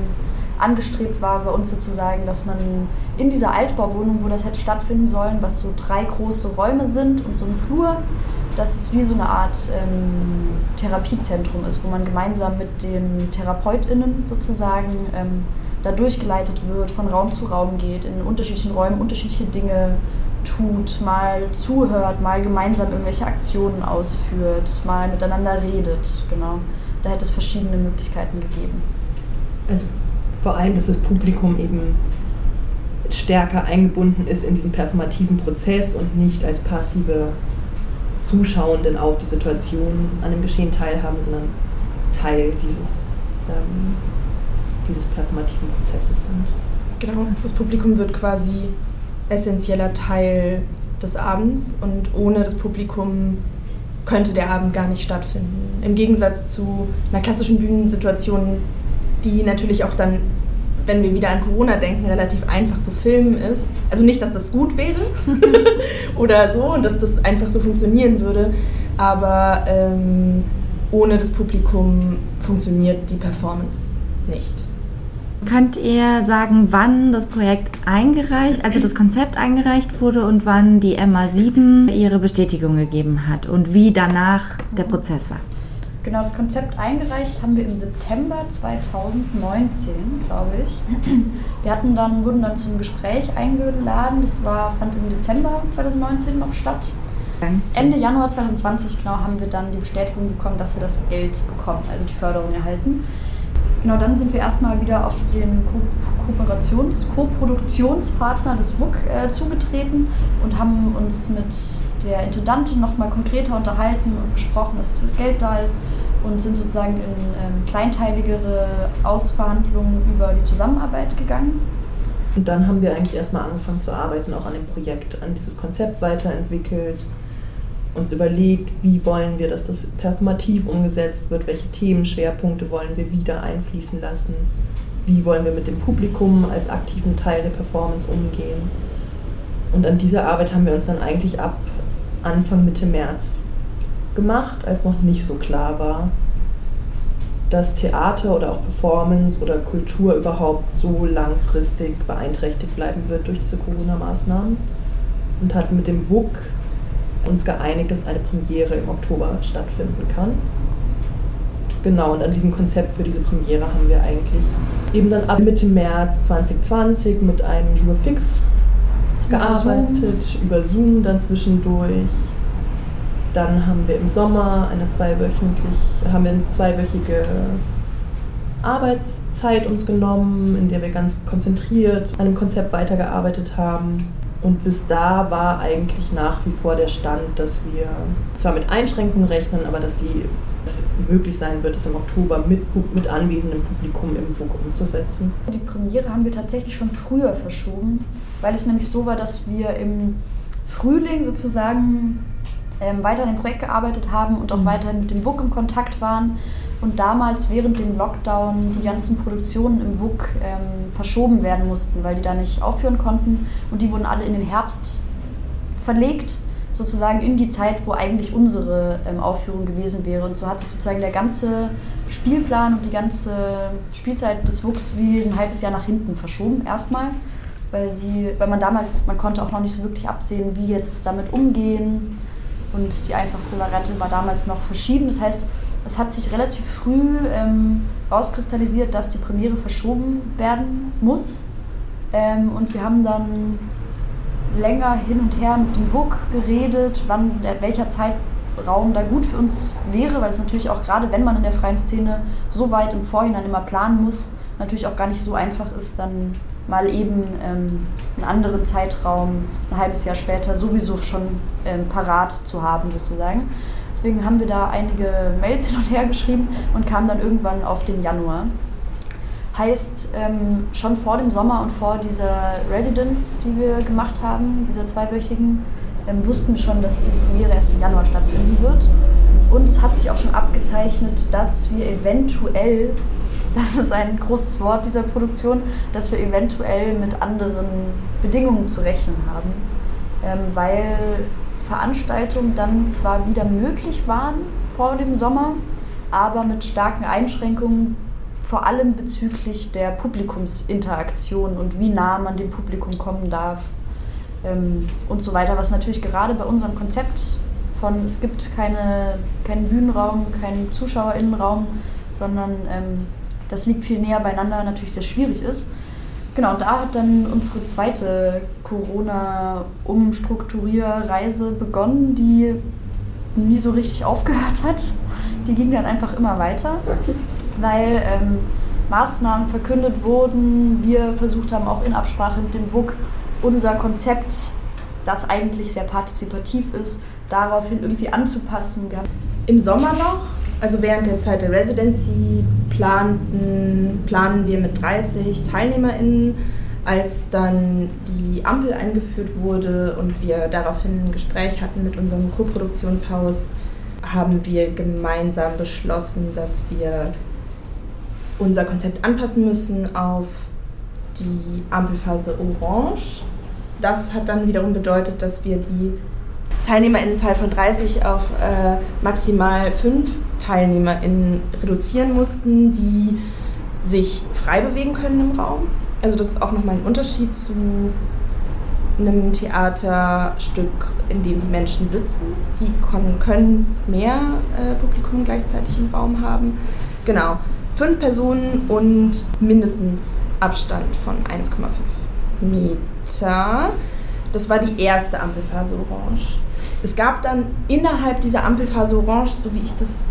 angestrebt war bei uns sozusagen, dass man in dieser Altbauwohnung, wo das hätte stattfinden sollen, was so drei große Räume sind und so ein Flur, dass es wie so eine Art ähm, Therapiezentrum ist, wo man gemeinsam mit den TherapeutInnen sozusagen ähm, da durchgeleitet wird, von Raum zu Raum geht, in unterschiedlichen Räumen unterschiedliche Dinge tut, mal zuhört, mal gemeinsam irgendwelche Aktionen ausführt, mal miteinander redet. Genau. Da hätte es verschiedene Möglichkeiten gegeben. Also vor allem, dass das Publikum eben stärker eingebunden ist in diesen performativen Prozess und nicht als passive Zuschauenden auf die Situation an dem Geschehen teilhaben, sondern Teil dieses, ähm, dieses performativen Prozesses sind. Genau, das Publikum wird quasi essentieller Teil des Abends und ohne das Publikum könnte der Abend gar nicht stattfinden. Im Gegensatz zu einer klassischen Bühnensituation, die natürlich auch dann, wenn wir wieder an Corona denken, relativ einfach zu filmen ist. Also nicht, dass das gut wäre oder so und dass das einfach so funktionieren würde, aber ähm, ohne das Publikum funktioniert die Performance nicht. Könnt ihr sagen, wann das Projekt eingereicht, also das Konzept eingereicht wurde und wann die MA7 ihre Bestätigung gegeben hat und wie danach der Prozess war? Genau, das Konzept eingereicht haben wir im September 2019, glaube ich. Wir hatten dann, wurden dann zum Gespräch eingeladen. Das war, fand im Dezember 2019 noch statt. Ende Januar 2020 genau haben wir dann die Bestätigung bekommen, dass wir das Geld bekommen, also die Förderung erhalten. Genau, dann sind wir erstmal wieder auf den Ko Kooperations-, Co-Produktionspartner des WUK äh, zugetreten und haben uns mit der Intendantin nochmal konkreter unterhalten und besprochen, dass das Geld da ist und sind sozusagen in ähm, kleinteiligere Ausverhandlungen über die Zusammenarbeit gegangen. Und dann haben wir eigentlich erstmal angefangen zu arbeiten, auch an dem Projekt, an dieses Konzept weiterentwickelt uns überlegt, wie wollen wir, dass das performativ umgesetzt wird, welche Themenschwerpunkte wollen wir wieder einfließen lassen, wie wollen wir mit dem Publikum als aktiven Teil der Performance umgehen. Und an dieser Arbeit haben wir uns dann eigentlich ab Anfang Mitte März gemacht, als noch nicht so klar war, dass Theater oder auch Performance oder Kultur überhaupt so langfristig beeinträchtigt bleiben wird durch diese Corona-Maßnahmen. Und hatten mit dem WUK uns geeinigt, dass eine Premiere im Oktober stattfinden kann. Genau, und an diesem Konzept für diese Premiere haben wir eigentlich eben dann ab Mitte März 2020 mit einem Jour Fix gearbeitet, Zoom. über Zoom dann zwischendurch. Dann haben wir im Sommer eine zweiwöchentlich, haben wir eine zweiwöchige Arbeitszeit uns genommen, in der wir ganz konzentriert an dem Konzept weitergearbeitet haben. Und bis da war eigentlich nach wie vor der Stand, dass wir zwar mit Einschränkungen rechnen, aber dass die es möglich sein wird, es im Oktober mit, mit anwesendem Publikum im WUK umzusetzen. Die Premiere haben wir tatsächlich schon früher verschoben, weil es nämlich so war, dass wir im Frühling sozusagen ähm, weiter an dem Projekt gearbeitet haben und auch mhm. weiterhin mit dem WUK im Kontakt waren und damals während dem Lockdown die ganzen Produktionen im WUK ähm, verschoben werden mussten, weil die da nicht aufführen konnten und die wurden alle in den Herbst verlegt, sozusagen in die Zeit, wo eigentlich unsere ähm, Aufführung gewesen wäre. Und so hat sich sozusagen der ganze Spielplan und die ganze Spielzeit des WUKs wie ein halbes Jahr nach hinten verschoben, erstmal. Weil, sie, weil man damals, man konnte auch noch nicht so wirklich absehen, wie jetzt damit umgehen. Und die einfachste Variante war damals noch verschieben. Das heißt, es hat sich relativ früh ähm, rauskristallisiert, dass die Premiere verschoben werden muss. Ähm, und wir haben dann länger hin und her mit dem WUK geredet, wann, welcher Zeitraum da gut für uns wäre, weil es natürlich auch gerade, wenn man in der freien Szene so weit im Vorhinein immer planen muss, natürlich auch gar nicht so einfach ist, dann mal eben ähm, einen anderen Zeitraum, ein halbes Jahr später, sowieso schon ähm, parat zu haben sozusagen. Deswegen haben wir da einige Mails hin und her geschrieben und kamen dann irgendwann auf den Januar. Heißt, ähm, schon vor dem Sommer und vor dieser Residence, die wir gemacht haben, dieser zweiwöchigen, ähm, wussten wir schon, dass die Premiere erst im Januar stattfinden wird. Und es hat sich auch schon abgezeichnet, dass wir eventuell, das ist ein großes Wort dieser Produktion, dass wir eventuell mit anderen Bedingungen zu rechnen haben. Ähm, weil Veranstaltungen dann zwar wieder möglich waren vor dem Sommer, aber mit starken Einschränkungen, vor allem bezüglich der Publikumsinteraktion und wie nah man dem Publikum kommen darf ähm, und so weiter, was natürlich gerade bei unserem Konzept von es gibt keine, keinen Bühnenraum, keinen Zuschauerinnenraum, sondern ähm, das liegt viel näher beieinander, natürlich sehr schwierig ist. Genau, da hat dann unsere zweite Corona-Umstrukturierreise begonnen, die nie so richtig aufgehört hat. Die ging dann einfach immer weiter, weil ähm, Maßnahmen verkündet wurden. Wir versucht haben, auch in Absprache mit dem WUK unser Konzept, das eigentlich sehr partizipativ ist, daraufhin irgendwie anzupassen. Im Sommer noch, also während der Zeit der Residency, planten, planen wir mit 30 TeilnehmerInnen. Als dann die Ampel eingeführt wurde und wir daraufhin ein Gespräch hatten mit unserem Co-Produktionshaus, haben wir gemeinsam beschlossen, dass wir unser Konzept anpassen müssen auf die Ampelphase Orange. Das hat dann wiederum bedeutet, dass wir die Teilnehmerinnenzahl von 30 auf äh, maximal 5 TeilnehmerInnen reduzieren mussten, die sich frei bewegen können im Raum. Also das ist auch nochmal ein Unterschied zu einem Theaterstück, in dem die Menschen sitzen. Die können mehr äh, Publikum gleichzeitig im Raum haben. Genau. Fünf Personen und mindestens Abstand von 1,5 Meter. Das war die erste Ampelphase Orange. Es gab dann innerhalb dieser Ampelphase Orange, so wie ich das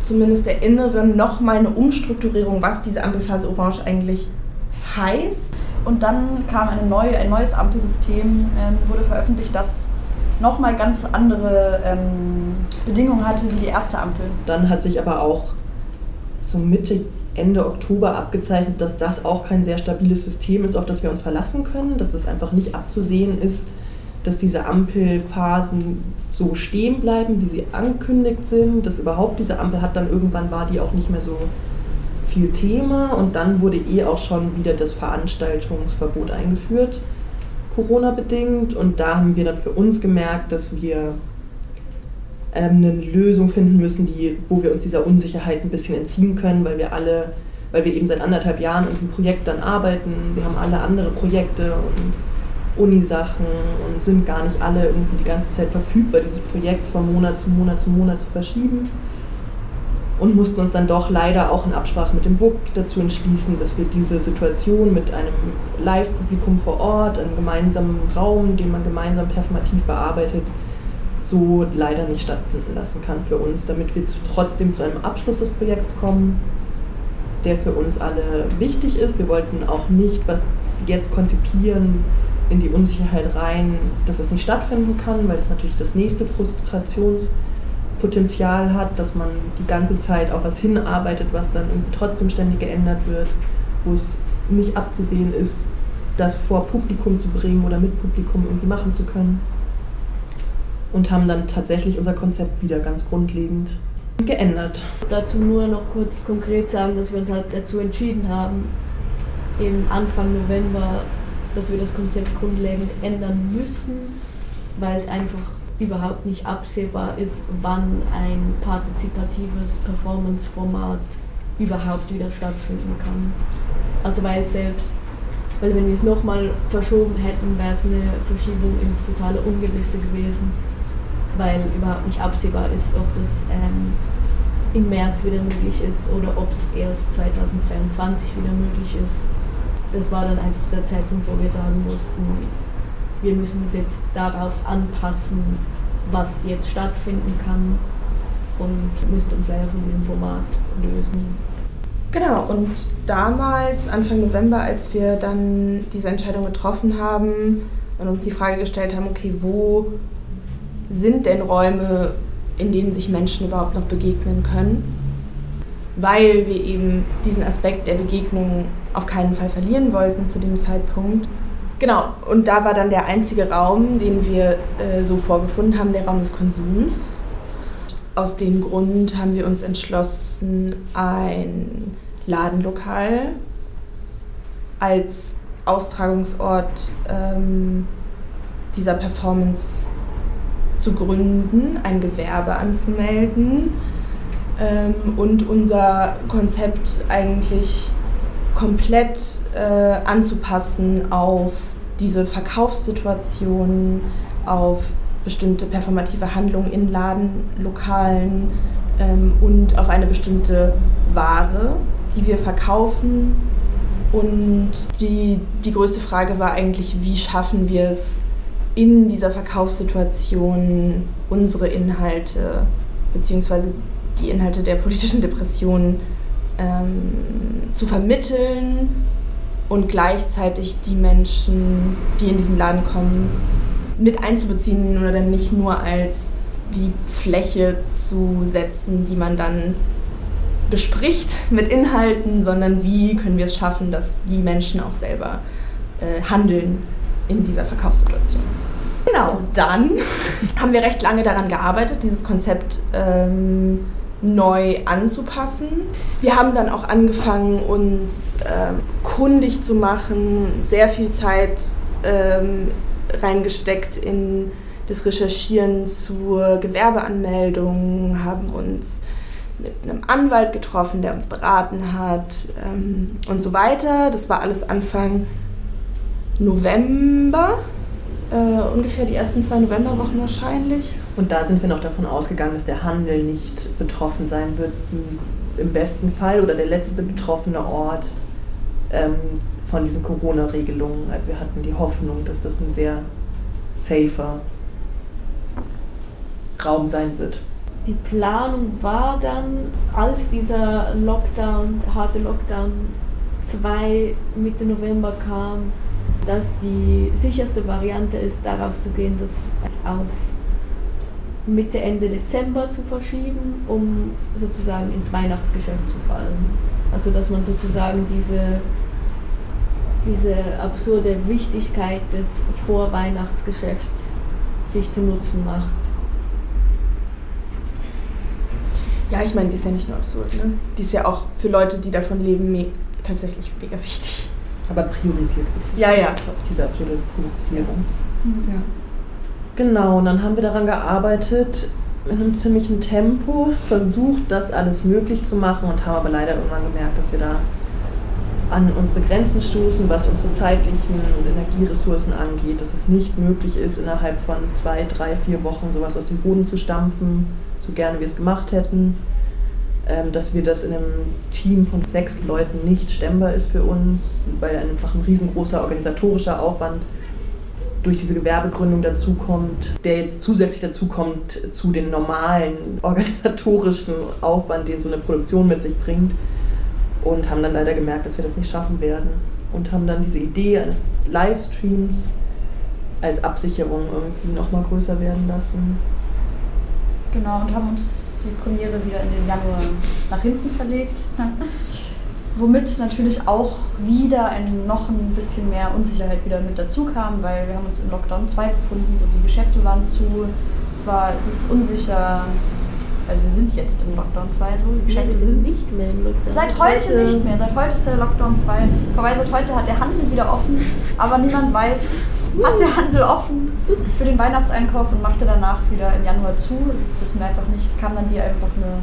zumindest erinnere, nochmal eine Umstrukturierung, was diese Ampelphase Orange eigentlich heißt. Und dann kam eine neue, ein neues Ampelsystem, ähm, wurde veröffentlicht, das nochmal ganz andere ähm, Bedingungen hatte wie die erste Ampel. Dann hat sich aber auch so Mitte, Ende Oktober abgezeichnet, dass das auch kein sehr stabiles System ist, auf das wir uns verlassen können, dass das einfach nicht abzusehen ist, dass diese Ampelphasen so stehen bleiben, wie sie angekündigt sind, dass überhaupt diese Ampel hat, dann irgendwann war die auch nicht mehr so viel Thema und dann wurde eh auch schon wieder das Veranstaltungsverbot eingeführt, Corona-bedingt. Und da haben wir dann für uns gemerkt, dass wir ähm, eine Lösung finden müssen, die, wo wir uns dieser Unsicherheit ein bisschen entziehen können, weil wir alle, weil wir eben seit anderthalb Jahren an diesem Projekt dann arbeiten, wir haben alle andere Projekte und Unisachen und sind gar nicht alle irgendwie die ganze Zeit verfügbar, dieses Projekt von Monat zu Monat zu Monat zu verschieben. Und mussten uns dann doch leider auch in Absprache mit dem WUK dazu entschließen, dass wir diese Situation mit einem Live-Publikum vor Ort, einem gemeinsamen Raum, den man gemeinsam performativ bearbeitet, so leider nicht stattfinden lassen kann für uns, damit wir zu, trotzdem zu einem Abschluss des Projekts kommen, der für uns alle wichtig ist. Wir wollten auch nicht was jetzt konzipieren, in die Unsicherheit rein, dass es nicht stattfinden kann, weil es natürlich das nächste Frustrationspotenzial hat, dass man die ganze Zeit auf was hinarbeitet, was dann trotzdem ständig geändert wird, wo es nicht abzusehen ist, das vor Publikum zu bringen oder mit Publikum irgendwie machen zu können. Und haben dann tatsächlich unser Konzept wieder ganz grundlegend geändert. Dazu nur noch kurz konkret sagen, dass wir uns halt dazu entschieden haben, im Anfang November dass wir das Konzept grundlegend ändern müssen, weil es einfach überhaupt nicht absehbar ist, wann ein partizipatives Performance-Format überhaupt wieder stattfinden kann. Also weil selbst, weil wenn wir es nochmal verschoben hätten, wäre es eine Verschiebung ins totale Ungewisse gewesen, weil überhaupt nicht absehbar ist, ob das ähm, im März wieder möglich ist oder ob es erst 2022 wieder möglich ist das war dann einfach der Zeitpunkt, wo wir sagen mussten, wir müssen es jetzt darauf anpassen, was jetzt stattfinden kann und müssen uns leider von diesem Format lösen. Genau, und damals, Anfang November, als wir dann diese Entscheidung getroffen haben und uns die Frage gestellt haben, okay, wo sind denn Räume, in denen sich Menschen überhaupt noch begegnen können? Weil wir eben diesen Aspekt der Begegnung auf keinen Fall verlieren wollten zu dem Zeitpunkt. Genau, und da war dann der einzige Raum, den wir äh, so vorgefunden haben, der Raum des Konsums. Aus dem Grund haben wir uns entschlossen, ein Ladenlokal als Austragungsort ähm, dieser Performance zu gründen, ein Gewerbe anzumelden ähm, und unser Konzept eigentlich komplett äh, anzupassen auf diese Verkaufssituationen, auf bestimmte performative Handlungen in Ladenlokalen ähm, und auf eine bestimmte Ware, die wir verkaufen. Und die, die größte Frage war eigentlich, wie schaffen wir es in dieser Verkaufssituation unsere Inhalte beziehungsweise die Inhalte der politischen Depression ähm, zu vermitteln und gleichzeitig die Menschen, die in diesen Laden kommen, mit einzubeziehen oder dann nicht nur als die Fläche zu setzen, die man dann bespricht mit Inhalten, sondern wie können wir es schaffen, dass die Menschen auch selber äh, handeln in dieser Verkaufssituation. Genau, dann haben wir recht lange daran gearbeitet, dieses Konzept ähm, neu anzupassen. Wir haben dann auch angefangen, uns ähm, kundig zu machen, sehr viel Zeit ähm, reingesteckt in das Recherchieren zur Gewerbeanmeldung, haben uns mit einem Anwalt getroffen, der uns beraten hat ähm, und so weiter. Das war alles Anfang November, äh, ungefähr die ersten zwei Novemberwochen wahrscheinlich. Und da sind wir noch davon ausgegangen, dass der Handel nicht betroffen sein wird, im besten Fall oder der letzte betroffene Ort ähm, von diesen Corona-Regelungen. Also wir hatten die Hoffnung, dass das ein sehr safer Raum sein wird. Die Planung war dann, als dieser Lockdown, harte Lockdown 2 Mitte November kam, dass die sicherste Variante ist, darauf zu gehen, das auf Mitte, Ende Dezember zu verschieben, um sozusagen ins Weihnachtsgeschäft zu fallen. Also dass man sozusagen diese, diese absurde Wichtigkeit des Vorweihnachtsgeschäfts sich zu Nutzen macht. Ja, ich meine, die ist ja nicht nur absurd, ne? Die ist ja auch für Leute, die davon leben, me tatsächlich mega wichtig. Aber priorisiert wird. Ja, ja. Diese absurde Produzierung. Ja. Genau, und dann haben wir daran gearbeitet, in einem ziemlichen Tempo, versucht, das alles möglich zu machen und haben aber leider irgendwann gemerkt, dass wir da an unsere Grenzen stoßen, was unsere zeitlichen und Energieressourcen angeht, dass es nicht möglich ist, innerhalb von zwei, drei, vier Wochen sowas aus dem Boden zu stampfen, so gerne wir es gemacht hätten, ähm, dass wir das in einem Team von sechs Leuten nicht stemmbar ist für uns, weil einfach ein riesengroßer organisatorischer Aufwand durch diese Gewerbegründung dazukommt, der jetzt zusätzlich dazukommt zu den normalen organisatorischen Aufwand, den so eine Produktion mit sich bringt. Und haben dann leider gemerkt, dass wir das nicht schaffen werden. Und haben dann diese Idee eines Livestreams als Absicherung irgendwie nochmal größer werden lassen. Genau, und haben uns die Premiere wieder in den Januar nach hinten verlegt. Womit natürlich auch wieder ein, noch ein bisschen mehr Unsicherheit wieder mit dazu kam, weil wir haben uns im Lockdown 2 befunden, so die Geschäfte waren zu. Zwar ist es unsicher, also wir sind jetzt im Lockdown 2 so, die Geschäfte sind nicht mehr im Lockdown. Seit heute nicht mehr, seit heute ist der Lockdown 2 vorbei, seit heute hat der Handel wieder offen, aber niemand weiß, hat der Handel offen für den Weihnachtseinkauf und machte danach wieder im Januar zu. Wissen wir einfach nicht. Es kam dann hier einfach eine,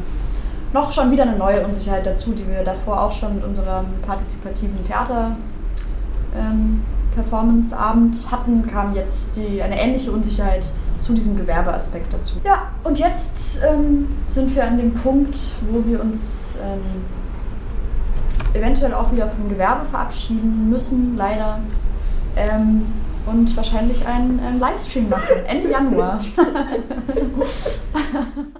noch schon wieder eine neue Unsicherheit dazu, die wir davor auch schon mit unserem partizipativen Theater ähm, Performance-Abend hatten, kam jetzt die, eine ähnliche Unsicherheit zu diesem Gewerbeaspekt dazu. Ja, und jetzt ähm, sind wir an dem Punkt, wo wir uns ähm, eventuell auch wieder vom Gewerbe verabschieden müssen, leider. Ähm, und wahrscheinlich einen, einen Livestream machen, Ende Januar.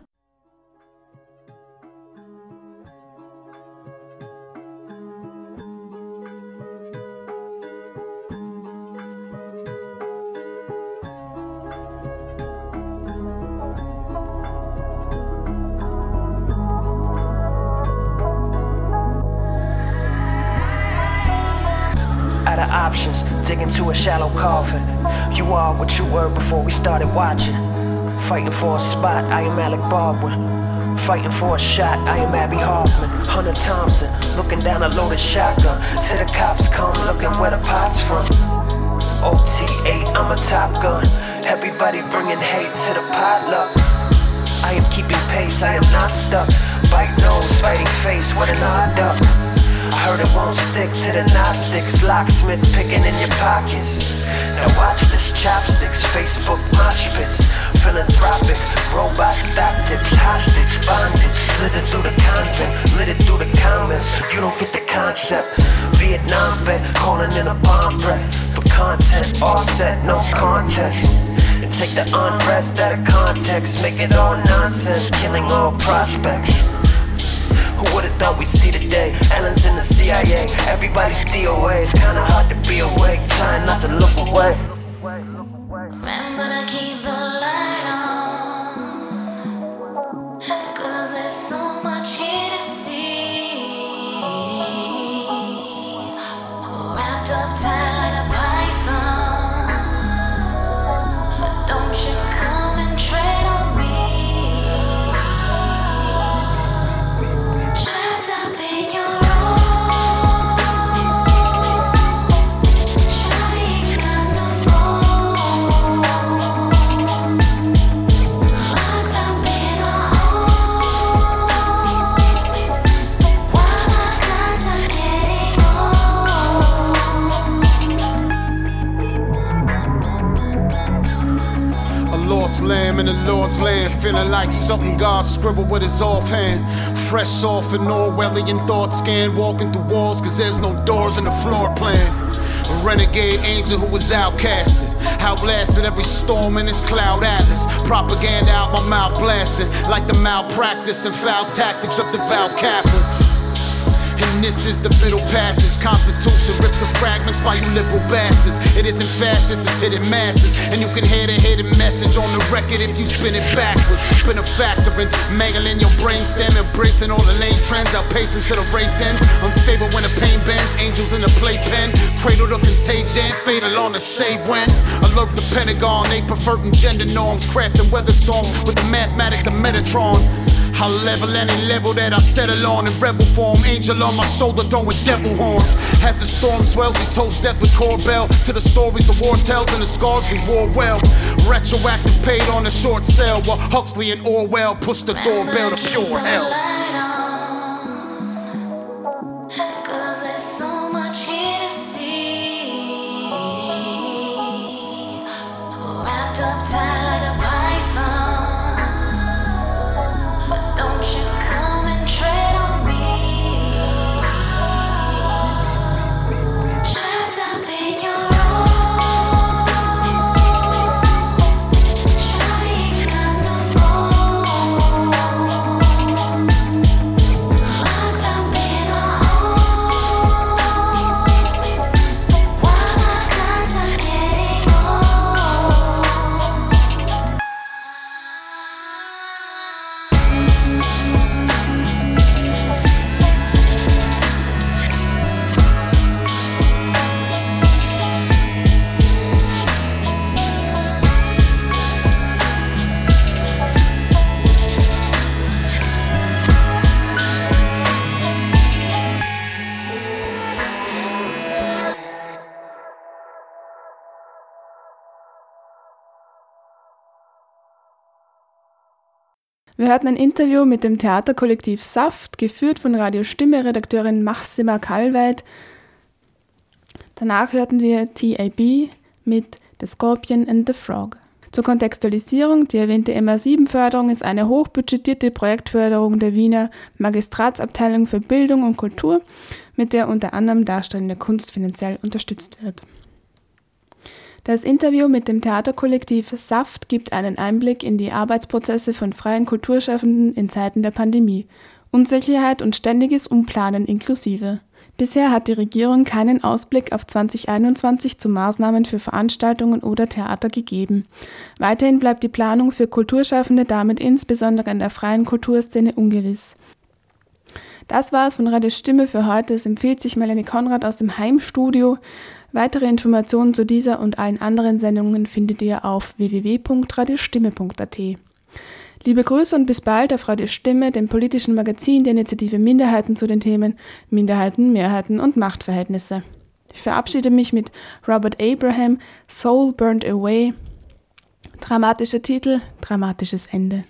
dig into a shallow coffin. You are what you were before we started watching. Fighting for a spot, I am Alec Baldwin. Fighting for a shot, I am Abby Hoffman. Hunter Thompson, looking down a loaded shotgun. Till the cops come, looking where the pot's from. OT8, I'm a top gun. Everybody bringing hate to the potluck. I am keeping pace, I am not stuck. Bite nose, fighting face with an odd duck. I heard it won't stick to the Gnostics. Locksmith picking in your pockets. Now watch this chopsticks, Facebook mosh pits. Philanthropic, robot stop tips, hostage, bondage. Slid it through the convent, lit it through the comments. You don't get the concept. Vietnam vet calling in a bomb threat. For content, offset, no contest. And take the unrest out of context, make it all nonsense, killing all prospects. Who would've thought we'd see the day? Ellen's in the CIA, everybody's DOA. It's kinda hard to be awake, trying not to look away. In the Lord's land, feeling like something God scribbled with his offhand. Fresh off an Orwellian thought scan, walking through walls, cause there's no doors in the floor plan. A renegade angel who was outcasted. Outblasted every storm in this cloud atlas. Propaganda out my mouth blasting, like the malpractice and foul tactics of the Catholics. And this is the middle passage. Constitution ripped to fragments by you liberal bastards. It isn't fascist, it's hidden masters. And you can hear the hidden message on the record if you spin it backwards. Been a factor in mangling your brainstem, embracing all the lane trends, outpacing to the race ends. Unstable when the pain bends, angels in the playpen. Cradle to contagion, fatal on the say when. Alert the Pentagon, they perverting gender norms, crafting weather storms with the mathematics of Metatron. I level any level that I settle on in rebel form. Angel on my shoulder throwing devil horns. As the storm swells, we toast death with Corbell. To the stories the war tells and the scars we wore well. Retroactive paid on a short sale while Huxley and Orwell push the doorbell to pure hell. Wir hörten ein Interview mit dem Theaterkollektiv Saft, geführt von Radio Stimme Redakteurin Maxima Kalweit. Danach hörten wir TAB mit The Scorpion and the Frog. Zur Kontextualisierung, die erwähnte MA7-Förderung ist eine hochbudgetierte Projektförderung der Wiener Magistratsabteilung für Bildung und Kultur, mit der unter anderem darstellende Kunst finanziell unterstützt wird. Das Interview mit dem Theaterkollektiv Saft gibt einen Einblick in die Arbeitsprozesse von freien Kulturschaffenden in Zeiten der Pandemie, Unsicherheit und ständiges Umplanen inklusive. Bisher hat die Regierung keinen Ausblick auf 2021 zu Maßnahmen für Veranstaltungen oder Theater gegeben. Weiterhin bleibt die Planung für Kulturschaffende damit insbesondere in der freien Kulturszene ungewiss. Das war es von Radio Stimme für heute. Es empfiehlt sich Melanie Konrad aus dem Heimstudio. Weitere Informationen zu dieser und allen anderen Sendungen findet ihr auf www.radiostimme.at. Liebe Grüße und bis bald auf Radio Stimme, dem politischen Magazin der Initiative Minderheiten zu den Themen Minderheiten, Mehrheiten und Machtverhältnisse. Ich verabschiede mich mit Robert Abraham, Soul Burned Away. Dramatischer Titel, dramatisches Ende.